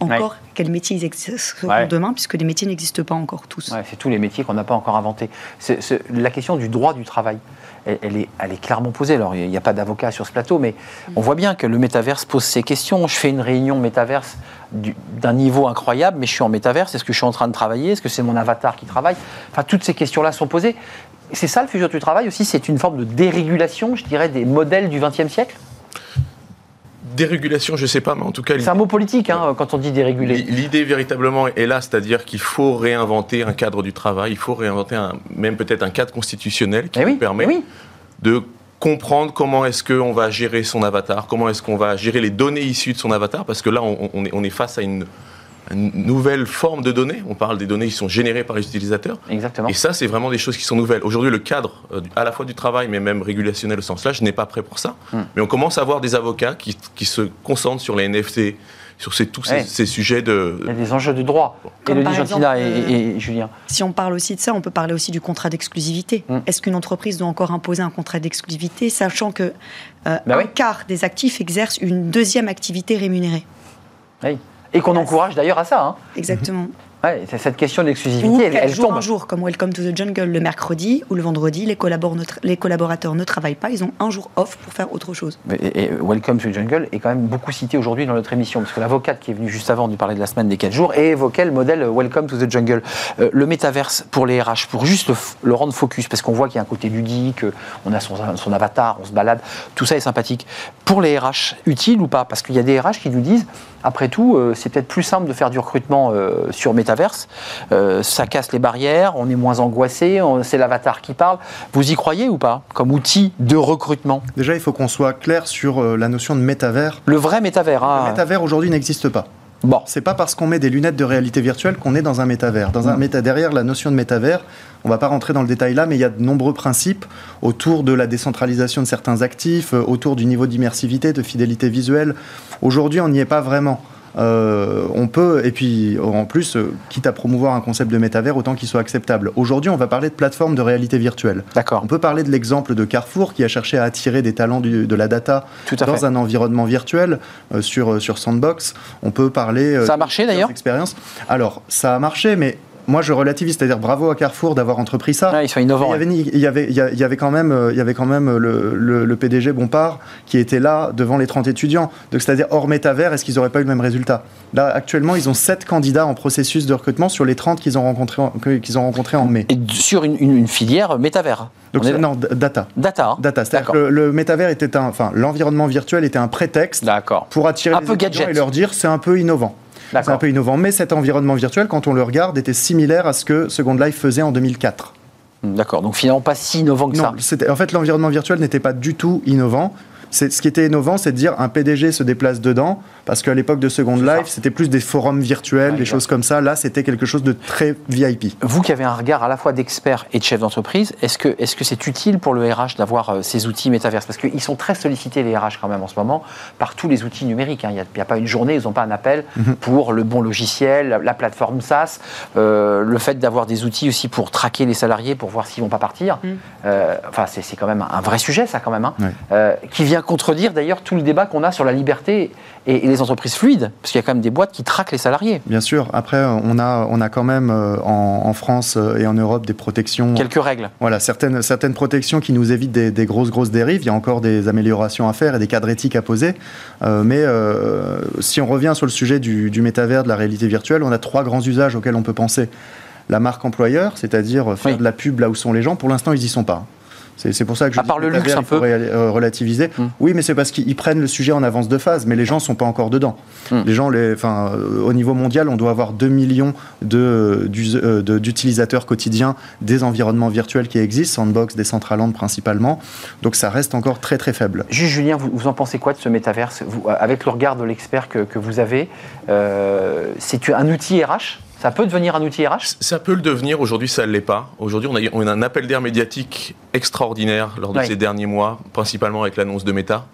encore quels métiers ils existeront demain, puisque les métiers n'existent pas encore tous. c'est tous les métiers qu'on n'a pas encore inventés. C'est, la question du droit du travail, elle, est, elle est, clairement posée. Alors, il n'y a pas d'avocat sur ce plateau, mais on voit bien que le métaverse pose ces questions. Je fais une réunion métaverse d'un niveau incroyable, mais je suis en métaverse. Est-ce que je suis en train de travailler? Est-ce que c'est mon avatar qui travaille? Enfin, toutes ces questions-là sont posées. C'est ça le futur du travail aussi, c'est une forme de dérégulation, je dirais, des modèles du XXe siècle? Dérégulation, je ne sais pas, mais en tout cas. C'est un mot politique hein, quand on dit déréguler. L'idée véritablement est là, c'est-à-dire qu'il faut réinventer un cadre du travail, il faut réinventer un, même peut-être un cadre constitutionnel qui nous permet de comprendre comment est-ce qu'on va gérer son avatar, comment est-ce qu'on va gérer les données issues de son avatar, parce que là, on, est, on est, face à une, nouvelle forme de données. On parle des données qui sont générées par les utilisateurs. Exactement. Et ça, c'est vraiment des choses qui sont nouvelles. Aujourd'hui, le cadre, euh, à la fois du travail, mais même régulationnel au sens large, n'est pas prêt pour ça. Hmm. Mais on commence à avoir des avocats qui, qui se concentrent sur les NFT, sur ces, tous ces, sujets de... Il y a des enjeux de droit. Comme par Gentina et, euh, Julien. Si on parle aussi de ça, on peut parler aussi du contrat d'exclusivité. Mm. Est-ce qu'une entreprise doit encore imposer un contrat d'exclusivité, sachant que euh, bah un quart des actifs exercent une deuxième activité rémunérée? Oui. Et qu'on encourage d'ailleurs à ça. Hein. Exactement. Ouais, cette question d'exclusivité, elle, elle tombe. un jour, comme Welcome to the Jungle le mercredi ou le vendredi, les, les, collaborateurs ne travaillent pas, ils ont un jour off pour faire autre chose. Et, Welcome to the Jungle est quand même beaucoup cité aujourd'hui dans notre émission, parce que l'avocate qui est venue juste avant nous parler de la semaine des 4 jours et évoquait le modèle Welcome to the Jungle. Euh, le métaverse pour les RH, pour juste le, rendre focus, parce qu'on voit qu'il y a un côté ludique, on a son, son avatar, on se balade, tout ça est sympathique. Pour les RH, utile ou pas? Parce qu'il y a des RH qui nous disent, après tout, euh, c'est peut-être plus simple de faire du recrutement euh, sur Metaverse. Euh, ça casse les barrières, on est moins angoissé, c'est l'avatar qui parle. Vous y croyez ou pas comme outil de recrutement? Déjà, il faut qu'on soit clair sur la notion de métavers. Le vrai métavers. Hein. Le métavers aujourd'hui n'existe pas. Bon. C'est pas parce qu'on met des lunettes de réalité virtuelle qu'on est dans un métavers. Dans un méta derrière la notion de métavers, on va pas rentrer dans le détail là, mais il y a de nombreux principes autour de la décentralisation de certains actifs, autour du niveau d'immersivité, de fidélité visuelle. Aujourd'hui, on n'y est pas vraiment. Euh, on peut, et puis en plus, euh, quitte à promouvoir un concept de métavers, autant qu'il soit acceptable. Aujourd'hui, on va parler de plateforme de réalité virtuelle. D'accord. On peut parler de l'exemple de Carrefour qui a cherché à attirer des talents de la data dans un environnement virtuel euh, sur, sur Sandbox. On peut parler. ça a marché d'ailleurs? Expérience. Alors, ça a marché, mais moi, je relativise, c'est-à-dire bravo à Carrefour d'avoir entrepris ça. ils sont innovants. Il y, avait, il, y avait, quand même, il y avait quand même le, PDG Bompard qui était là devant les 30 étudiants. Donc, c'est-à-dire hors métavers, est-ce qu'ils n'auraient pas eu le même résultat? Là, actuellement, ils ont 7 candidats en processus de recrutement sur les 30 qu'ils ont rencontrés qu'ils ont rencontrés en mai. Et sur une, filière métavers donc non, data. Data. Hein. Data. C'est-à-dire que le, métavers était un, enfin, l'environnement virtuel était un prétexte pour attirer les étudiants et leur dire c'est un peu innovant. C'est un peu innovant. Mais cet environnement virtuel, quand on le regarde, était similaire à ce que Second Life faisait en 2004. D'accord, donc finalement pas si innovant que non, ça. En fait, l'environnement virtuel n'était pas du tout innovant ce qui était innovant, c'est de dire un PDG se déplace dedans, parce qu'à l'époque de Second Life, c'était plus des forums virtuels, des choses comme ça. Là, c'était quelque chose de très VIP. Vous qui avez un regard à la fois d'expert et de chef d'entreprise, est-ce que est-ce que c'est utile pour le RH d'avoir euh, ces outils métaverses? Parce qu'ils sont très sollicités les RH quand même en ce moment par tous les outils numériques. Hein. Il n'y a, pas une journée, ils n'ont pas un appel mhm. pour le bon logiciel, la, plateforme SaaS, euh, le fait d'avoir des outils aussi pour traquer les salariés, pour voir s'ils vont pas partir. Mhm. Euh, enfin, c'est quand même un vrai sujet, ça quand même, hein. qui vient contredire d'ailleurs tout le débat qu'on a sur la liberté et, les entreprises fluides, parce qu'il y a quand même des boîtes qui traquent les salariés. Bien sûr. Après, on a, on a quand même euh, en, France euh, et en Europe des protections. Quelques règles. Voilà, certaines, certaines protections qui nous évitent des, grosses, grosses dérives. Il y a encore des améliorations à faire et des cadres éthiques à poser. Euh, mais si on revient sur le sujet du, du métavers, de la réalité virtuelle, on a trois grands usages auxquels on peut penser la marque employeur, c'est-à-dire faire de la pub là où sont les gens. Pour l'instant, ils n'y sont pas. C'est pour ça que je à part le luxe un peu euh, relativiser. Hmm. Oui, mais c'est parce qu'ils prennent le sujet en avance de phase, mais les gens sont pas encore dedans. Hmm. Les gens, les, enfin, euh, au niveau mondial, on doit avoir 2 millions euh, d'utilisateurs quotidiens des environnements virtuels qui existent, Sandbox, Decentraland principalement. Donc ça reste encore très très faible. Juste Julien, vous, vous en pensez quoi de ce métaverse? Avec le regard de l'expert que, que, vous avez, c'est un outil RH ça peut devenir un outil RH Ça peut le devenir. Aujourd'hui, ça ne l'est pas. Aujourd'hui, on a, on a un appel d'air médiatique extraordinaire lors de ces derniers mois, principalement avec l'annonce de Meta.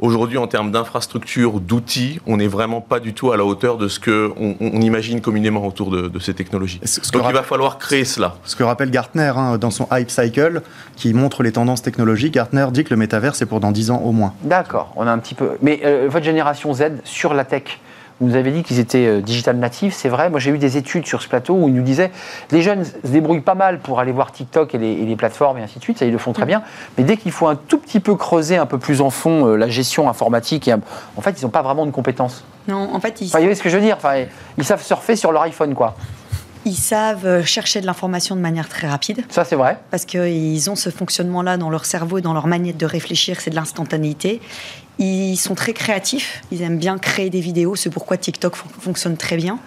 Aujourd'hui, en termes d'infrastructure, d'outils, on n'est vraiment pas du tout à la hauteur de ce qu'on on imagine communément autour de, ces technologies. Donc il va falloir créer cela. Ce que rappelle Gartner hein, dans son Hype Cycle, qui montre les tendances technologiques, Gartner dit que le métavers, c'est pour dans 10 ans au moins. D'accord, on a un petit peu. Mais euh, votre génération Z, sur la tech, vous nous avez dit qu'ils étaient euh, digital natifs, c'est vrai. Moi, j'ai eu des études sur ce plateau où ils nous disaient les jeunes se débrouillent pas mal pour aller voir TikTok et les, plateformes et ainsi de suite, ça ils le font très mm. bien. Mais dès qu'il faut un tout petit peu creuser un peu plus en fond euh, la gestion informatique, et, en fait, ils n'ont pas vraiment de compétences. Non, en fait, ils. vous voyez ce que je veux dire? Enfin, Ils savent surfer sur leur iPhone, quoi. Ils savent euh, chercher de l'information de manière très rapide. Ça, c'est vrai. Parce qu'ils ont ce fonctionnement-là dans leur cerveau et dans leur manière de réfléchir, c'est de l'instantanéité. Ils sont très créatifs, ils aiment bien créer des vidéos, c'est pourquoi TikTok fonctionne très bien.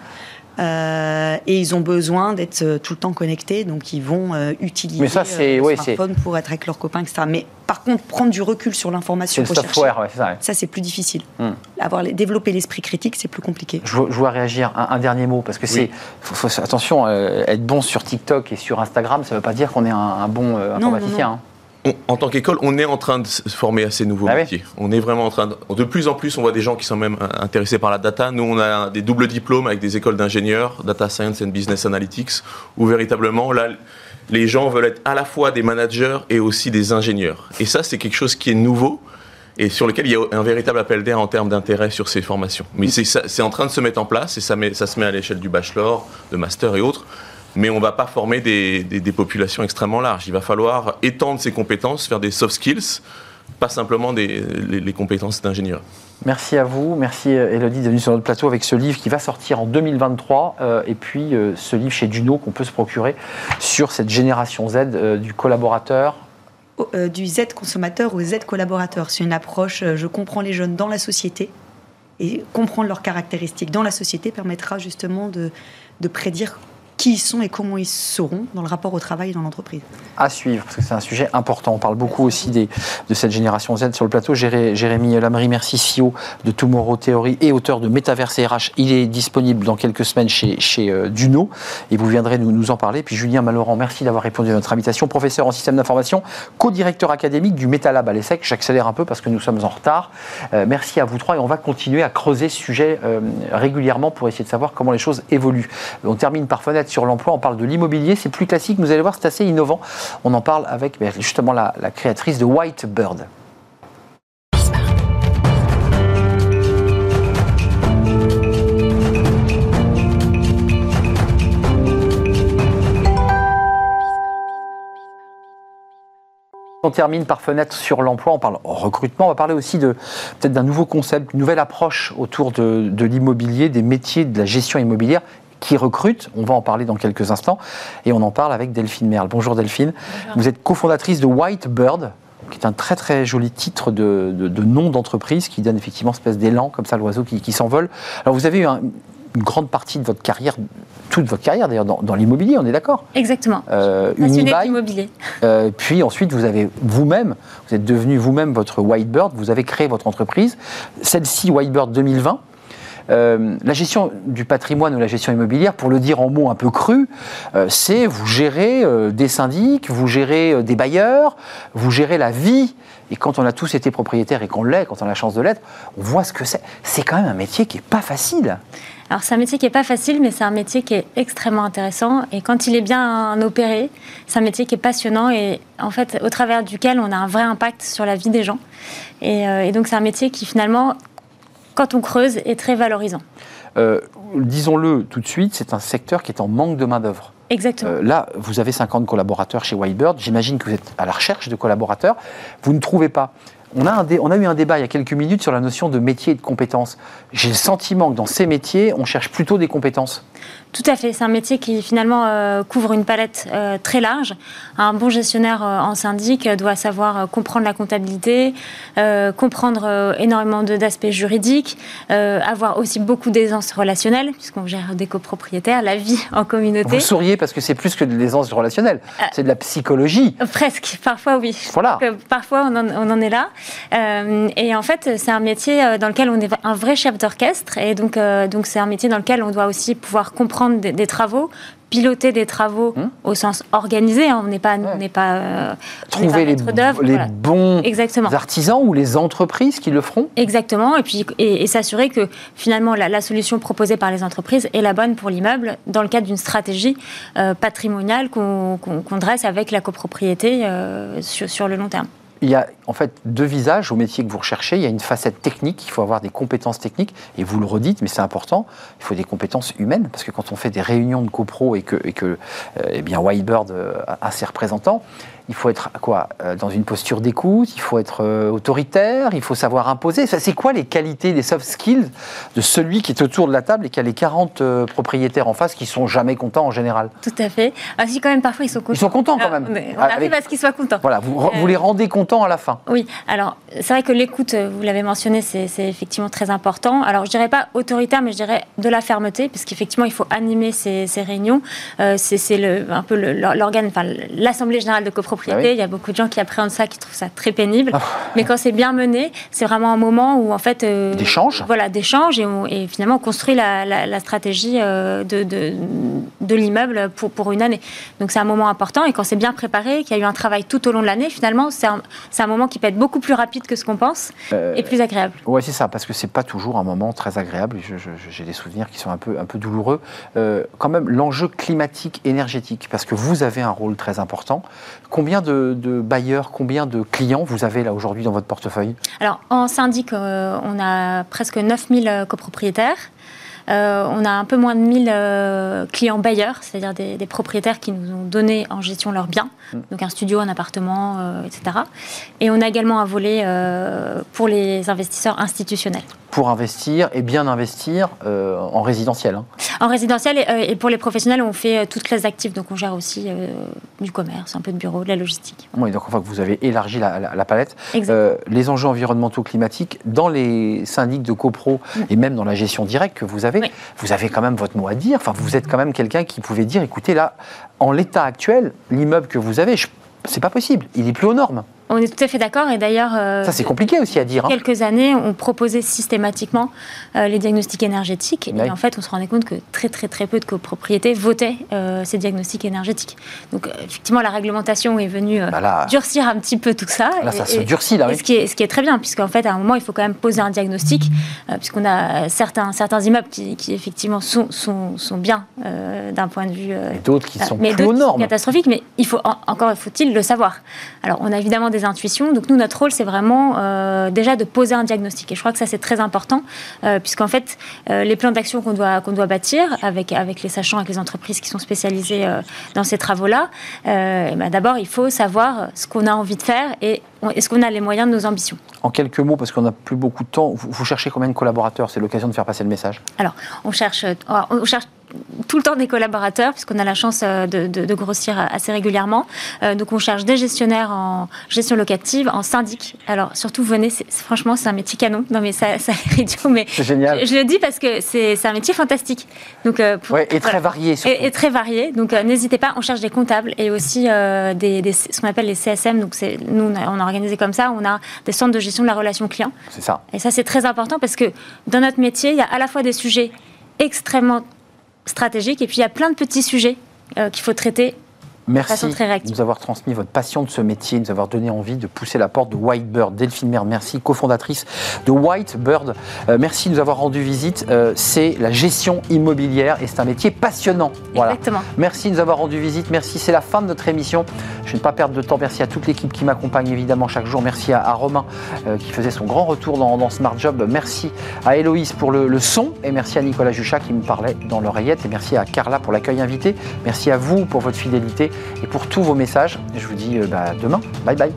Euh, et ils ont besoin d'être euh, tout le temps connectés, donc ils vont utiliser Mais ça, c'est, le smartphone pour être avec leurs copains, etc. Mais par contre, prendre du recul sur l'information, ça. Ça, c'est plus difficile. Hmm. Avoir développer l'esprit critique, c'est plus compliqué. Je, je vois réagir un, dernier mot parce que c'est attention, être bon sur TikTok et sur Instagram, ça ne veut pas dire qu'on est un, bon informaticien. Hein en tant qu'école, on est en train de se former à ces nouveaux ah métiers. On est vraiment en train de... De plus en plus, on voit des gens qui sont même intéressés par la data. Nous, on a des doubles diplômes avec des écoles d'ingénieurs, Data Science and Business Analytics, où véritablement, là, les gens veulent être à la fois des managers et aussi des ingénieurs. Et ça, c'est quelque chose qui est nouveau et sur lequel il y a un véritable appel d'air en termes d'intérêt sur ces formations. Mais c'est en train de se mettre en place et ça, ça se met à l'échelle du bachelor, de master et autres mais on ne va pas former des, populations extrêmement larges. Il va falloir étendre ces compétences, faire des soft skills, pas simplement des, les, compétences d'ingénieur. Merci à vous, merci Elodie d'être venue sur notre plateau avec ce livre qui va sortir en 2023 euh, et puis euh, ce livre chez Duno qu'on peut se procurer sur cette génération Z euh, du collaborateur. du Z consommateur au Z collaborateur. C'est une approche, je comprends les jeunes dans la société et comprendre leurs caractéristiques dans la société permettra justement de, de prédire qui ils sont et comment ils seront dans le rapport au travail dans l'entreprise. À suivre, parce que c'est un sujet important. On parle beaucoup aussi des, de cette génération Z sur le plateau. Jérémy Lamery, merci CEO de Tomorrow Theory et auteur de Métaverse RH. Il est disponible dans quelques semaines chez, chez euh, Duno et vous viendrez nous, nous en parler. Puis Julien Malorand, merci d'avoir répondu à notre invitation. Professeur en système d'information, co-directeur académique du Metalab à l'ESSEC. J'accélère un peu parce que nous sommes en retard. Euh, merci à vous trois et on va continuer à creuser ce sujet euh, régulièrement pour essayer de savoir comment les choses évoluent. On termine par fenêtre sur l'emploi, on parle de l'immobilier, c'est plus classique, vous allez voir, c'est assez innovant. On en parle avec ben, justement la, créatrice de White Bird. On termine par fenêtre sur l'emploi, on parle recrutement, on va parler aussi peut-être d'un nouveau concept, une nouvelle approche autour de l'immobilier, des métiers de la gestion immobilière qui recrute. On va en parler dans quelques instants. Et on en parle avec Delphine Merle. Bonjour Delphine. Vous êtes cofondatrice de White Bird, qui est un très très joli titre de, nom d'entreprise qui donne effectivement une espèce d'élan, comme ça, l'oiseau qui, s'envole. Alors vous avez eu une grande partie de votre carrière, toute votre carrière d'ailleurs, dans, l'immobilier, on est d'accord? Exactement. Euh, Unibail. Euh, puis ensuite, vous avez vous-même, vous êtes devenu vous-même votre Whitebird, vous avez créé votre entreprise, celle-ci Whitebird 2020. Euh, la gestion du patrimoine ou la gestion immobilière, pour le dire en mots un peu crus, euh, c'est vous gérez euh, des syndics, vous gérez des bailleurs, vous gérez la vie. Et quand on a tous été propriétaires et qu'on l'est, quand on a la chance de l'être, on voit ce que c'est. C'est quand même un métier qui n'est pas facile. Alors c'est un métier qui n'est pas facile, mais c'est un métier qui est extrêmement intéressant. Et quand il est bien opéré, c'est un métier qui est passionnant et en fait au travers duquel on a un vrai impact sur la vie des gens. Et, et donc c'est un métier qui finalement quand on creuse, est très valorisant. Euh, disons-le tout de suite, c'est un secteur qui est en manque de main-d'œuvre. Exactement. Euh, là, vous avez 50 collaborateurs chez Whitebird. J'imagine que vous êtes à la recherche de collaborateurs. Vous ne trouvez pas. On a, un on a eu un débat il y a quelques minutes sur la notion de métier et de compétences. J'ai le sentiment que dans ces métiers, on cherche plutôt des compétences. Tout à fait. C'est un métier qui finalement euh, couvre une palette euh, très large. Un bon gestionnaire euh, en syndic doit savoir comprendre la comptabilité, comprendre énormément d'aspects juridiques, avoir aussi beaucoup d'aisance relationnelle, puisqu'on gère des copropriétaires, la vie [LAUGHS] en communauté. Vous souriez parce que c'est plus que de l'aisance relationnelle, c'est de la psychologie. Presque, parfois oui. Voilà. parfois on en, est là. et en fait, c'est un métier dans lequel on est un vrai chef d'orchestre, et donc donc c'est un métier dans lequel on doit aussi pouvoir comprendre des, travaux, piloter des travaux hmm. au sens organisé. Hein. on n'est pas, n'est pas euh, trouver les, les bons artisans ou les entreprises qui le feront. Exactement. Et puis et, s'assurer que finalement la, solution proposée par les entreprises est la bonne pour l'immeuble dans le cadre d'une stratégie euh, patrimoniale qu'on, dresse avec la copropriété euh, sur le long terme il y a en fait deux visages au métier que vous recherchez. Il y a une facette technique, il faut avoir des compétences techniques, et vous le redites, mais c'est important, il faut des compétences humaines, parce que quand on fait des réunions de copro et que, et que euh, eh bien Whitebird euh, a ses représentants, il faut être quoi euh, Dans une posture d'écoute, il faut être euh, autoritaire, il faut savoir imposer. C'est quoi les qualités, les soft skills de celui qui est autour de la table et qui a les 40 euh, propriétaires en face qui sont jamais contents en général? Tout à fait. Ah, si, quand même, parfois, ils sont contents. Ils sont contents quand même. on arrive à ce qu'ils soient contents. Voilà, vous, vous, les rendez contents à la fin. Oui, alors c'est vrai que l'écoute, vous l'avez mentionné, c'est effectivement très important. Alors je dirais pas autoritaire, mais je dirais de la fermeté, parce qu'effectivement, il faut animer ces, ces réunions. c'est un peu l'organe, enfin, l'Assemblée générale de copropriété. Ah il y a beaucoup de gens qui appréhendent ça, qui trouvent ça très pénible. Ah. Mais quand c'est bien mené, c'est vraiment un moment où, en fait. Euh, d'échange Voilà, d'échange. Et, et, finalement, on construit la, stratégie euh, de, de, l'immeuble pour, pour une année. Donc, c'est un moment important. Et quand c'est bien préparé, qu'il y a eu un travail tout au long de l'année, finalement, c'est un, un, moment qui peut être beaucoup plus rapide que ce qu'on pense euh, et plus agréable. Oui, c'est ça, parce que c'est pas toujours un moment très agréable. J'ai des souvenirs qui sont un peu, un peu douloureux. quand même, l'enjeu climatique énergétique, parce que vous avez un rôle très important. Combien de, bailleurs, combien de clients vous avez là aujourd'hui dans votre portefeuille Alors, en syndic, euh, on a presque 9000 euh, copropriétaires. Euh, on a un peu moins de 1000 clients bailleurs, c'est-à-dire des, propriétaires qui nous ont donné en gestion leurs biens, mm. donc un studio, un appartement, etc. Et on a également un volet pour les investisseurs institutionnels pour investir et bien investir euh, en résidentiel. Hein. En résidentiel et, euh, et, pour les professionnels, on fait euh, toutes classes actives, donc on gère aussi du commerce, un peu de bureau, de la logistique. Oui, donc enfin vous avez élargi la, palette. les enjeux environnementaux climatiques dans les syndics de copro mm. et même dans la gestion directe que vous avez, vous avez quand même votre mot à dire. Enfin, vous êtes quand même quelqu'un qui pouvait dire, écoutez là, en l'état actuel, l'immeuble que vous avez, c'est pas possible, il est plus aux normes. On est tout à fait d'accord et d'ailleurs. Euh, ça c'est compliqué aussi à dire. Hein. Quelques années, on proposait systématiquement euh, les diagnostics énergétiques et en fait, on se rendait compte que très très très peu de copropriétés votaient euh, ces diagnostics énergétiques. Donc effectivement, la réglementation est venue bah durcir un petit peu tout ça. Là, ça se durcit là. Oui. Ce qui est ce qui est très bien, puisqu'en fait, à un moment, il faut quand même poser un diagnostic, puisqu'on a certains certains immeubles qui, effectivement sont sont, sont bien d'un point de vue. d'autres qui sont mais plus aux normes. Catastrophiques, mais il faut encore faut-il le savoir. Alors, on a évidemment des intuitions. Donc nous, notre rôle, c'est vraiment euh, déjà de poser un diagnostic. Et je crois que ça, c'est très important, euh, puisqu'en fait, euh, les plans d'action qu'on doit, qu'on doit bâtir avec, avec les sachants, avec les entreprises qui sont spécialisées dans ces travaux-là, eh ben, d'abord, il faut savoir ce qu'on a envie de faire et est-ce qu'on a les moyens de nos ambitions En quelques mots, parce qu'on n'a plus beaucoup de temps, vous, vous cherchez combien de collaborateurs? C'est l'occasion de faire passer le message. Alors, on cherche, on cherche tout le temps des collaborateurs, puisqu'on a la chance euh, de, grossir assez régulièrement. Euh, donc on cherche des gestionnaires en gestion locative, en syndic. Alors surtout, venez, franchement, c'est un métier canon. Non mais ça, ça [LAUGHS] idiot, mais c'est génial. Je, le dis parce que c'est un métier fantastique. Donc, euh, et très varié. Et, très varié. Donc n'hésitez pas, on cherche des comptables et aussi des, ce qu'on appelle les CSM. Donc nous, on a, organisé comme ça, on a des centres de gestion de la relation client. C'est ça. Et ça, c'est très important parce que dans notre métier, il y a à la fois des sujets extrêmement stratégique. Et puis il y a plein de petits sujets euh, qu'il faut traiter Merci de nous avoir transmis votre passion de ce métier, de nous avoir donné envie de pousser la porte de Whitebird. Delphine Mère, merci, cofondatrice de Whitebird. Euh, merci de nous avoir rendu visite. Euh, c'est la gestion immobilière et c'est un métier passionnant. Voilà. Exactement. Merci de nous avoir rendu visite. Merci, c'est la fin de notre émission. Je ne vais pas perdre de temps. Merci à toute l'équipe qui m'accompagne évidemment chaque jour. Merci à, Romain euh, qui faisait son grand retour dans, Smart Job. Merci à Héloïse pour le, le, son et merci à Nicolas Juchat qui me parlait dans l'oreillette et merci à Carla pour l'accueil invité. Merci à vous pour votre fidélité et pour tous vos messages. Je vous dis euh, bah, demain. Bye bye.